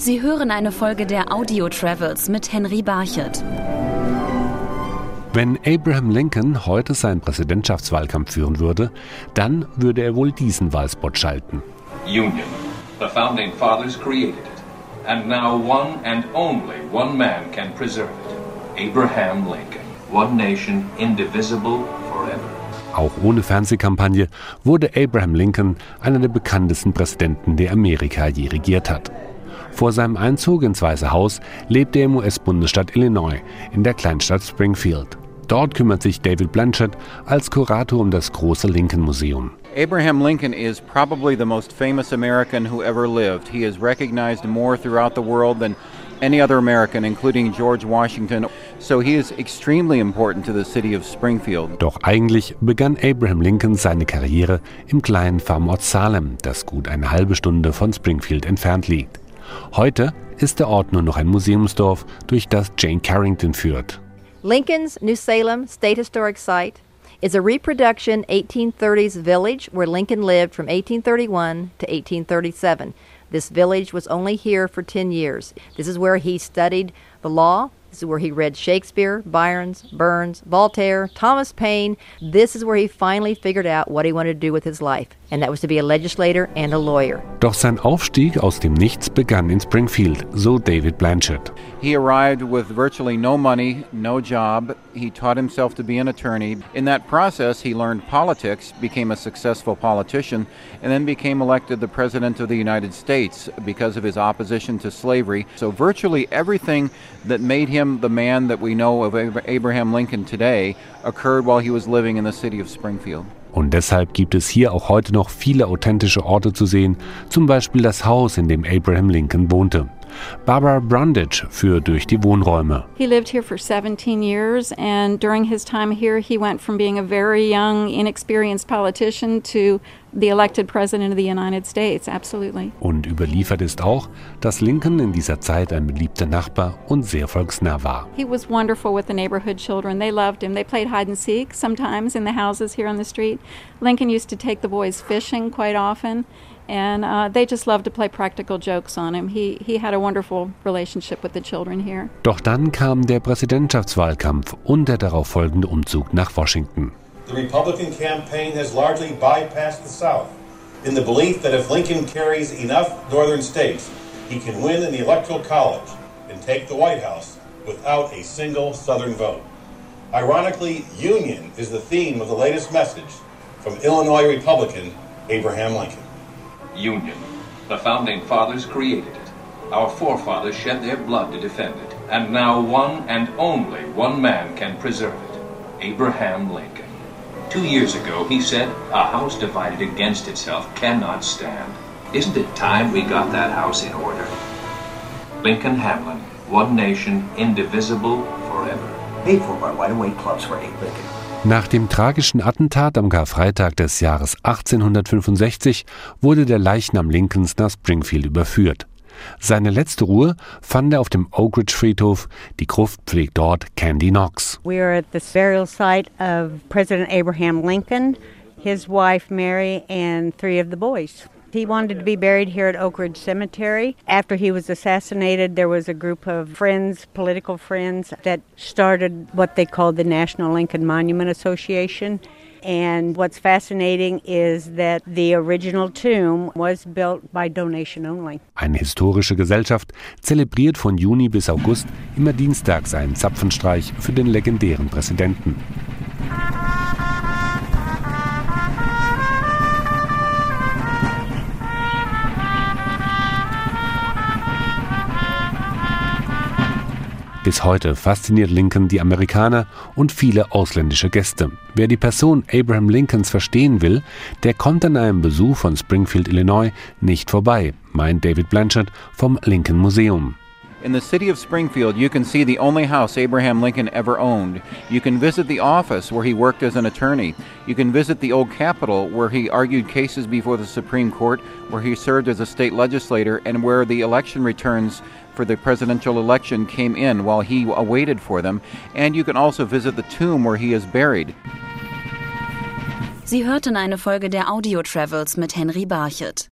Sie hören eine Folge der Audio Travels mit Henry Barchet. Wenn Abraham Lincoln heute seinen Präsidentschaftswahlkampf führen würde, dann würde er wohl diesen Wahlspot schalten. Union. The founding fathers created it. And now one and only one man can preserve it. Abraham Lincoln. One nation, indivisible forever. Auch ohne Fernsehkampagne wurde Abraham Lincoln einer der bekanntesten Präsidenten, der Amerika je regiert hat. Vor seinem Einzug ins Weiße Haus lebte er im US-Bundesstaat Illinois in der Kleinstadt Springfield. Dort kümmert sich David Blanchett als Kurator um das große Lincoln Museum. Abraham Lincoln is probably the most famous American who ever lived. He is recognized more throughout the world than any other American, including George Washington. So he is extremely important to the city of Springfield. Doch eigentlich begann Abraham Lincoln seine Karriere im kleinen Farmort Salem, das gut eine halbe Stunde von Springfield entfernt liegt. Heute ist der Ort nur noch ein Museumsdorf, durch das Jane Carrington führt. Lincoln's New Salem State Historic Site is a reproduction 1830s village where Lincoln lived from 1831 to 1837. This village was only here for 10 years. This is where he studied the law, this is where he read Shakespeare, Byron's, Burns, Voltaire, Thomas Paine. This is where he finally figured out what he wanted to do with his life, and that was to be a legislator and a lawyer. Doch sein Aufstieg aus dem Nichts begann in Springfield, so David Blanchett. He arrived with virtually no money, no job. He taught himself to be an attorney. In that process, he learned politics, became a successful politician, and then became elected the President of the United States because of his opposition to slavery. So, virtually everything that made him the man that we know of Abraham Lincoln today occurred while he was living in the city of Springfield. Und deshalb gibt es hier auch heute noch viele authentische Orte zu sehen, zum Beispiel das Haus, in dem Abraham Lincoln wohnte. Barbara Brundage führt durch die Wohnräume. He lived here for 17 years and during his time here he went from being a very young inexperienced politician to the elected president of the United States, absolutely. Und überliefert ist auch, dass Lincoln in dieser Zeit ein beliebter Nachbar und sehr volksnah war. He was wonderful with the neighborhood children. They loved him. They played hide and seek sometimes in the houses here on the street. Lincoln used to take the boys fishing quite often. and uh, they just loved to play practical jokes on him. He, he had a wonderful relationship with the children here. Doch dann kam der Präsidentschaftswahlkampf und der darauf folgende Umzug nach Washington. The Republican campaign has largely bypassed the South in the belief that if Lincoln carries enough northern states, he can win in the Electoral College and take the White House without a single Southern vote. Ironically, union is the theme of the latest message from Illinois Republican Abraham Lincoln. Union. The founding fathers created it. Our forefathers shed their blood to defend it. And now one and only one man can preserve it Abraham Lincoln. Two years ago, he said, A house divided against itself cannot stand. Isn't it time we got that house in order? Lincoln Hamlin, one nation, indivisible forever. Paid for by Wide Awake Clubs for Abe Lincoln. Nach dem tragischen Attentat am Karfreitag des Jahres 1865 wurde der Leichnam Lincolns nach Springfield überführt. Seine letzte Ruhe fand er auf dem Oak Ridge Friedhof. Die Gruft pflegt dort Candy Knox. We are at the burial site of President Abraham Lincoln, his wife Mary, and three of the boys. He wanted to be buried here at Oak Ridge Cemetery. After he was assassinated, there was a group of friends, political friends, that started what they called the National Lincoln Monument Association. And what's fascinating is that the original tomb was built by donation only. Eine historische Gesellschaft zelebriert von Juni bis August immer dienstags einen Zapfenstreich für den legendären Präsidenten. Bis heute fasziniert Lincoln die Amerikaner und viele ausländische Gäste. Wer die Person Abraham Lincolns verstehen will, der kommt an einem Besuch von Springfield, Illinois nicht vorbei, meint David Blanchard vom Lincoln Museum. In the city of Springfield, you can see the only house Abraham Lincoln ever owned. You can visit the office where he worked as an attorney. You can visit the old Capitol where he argued cases before the Supreme Court, where he served as a state legislator, and where the election returns for the presidential election came in while he awaited for them. And you can also visit the tomb where he is buried. Sie hörten eine Folge der Audio Travels mit Henry Barchet.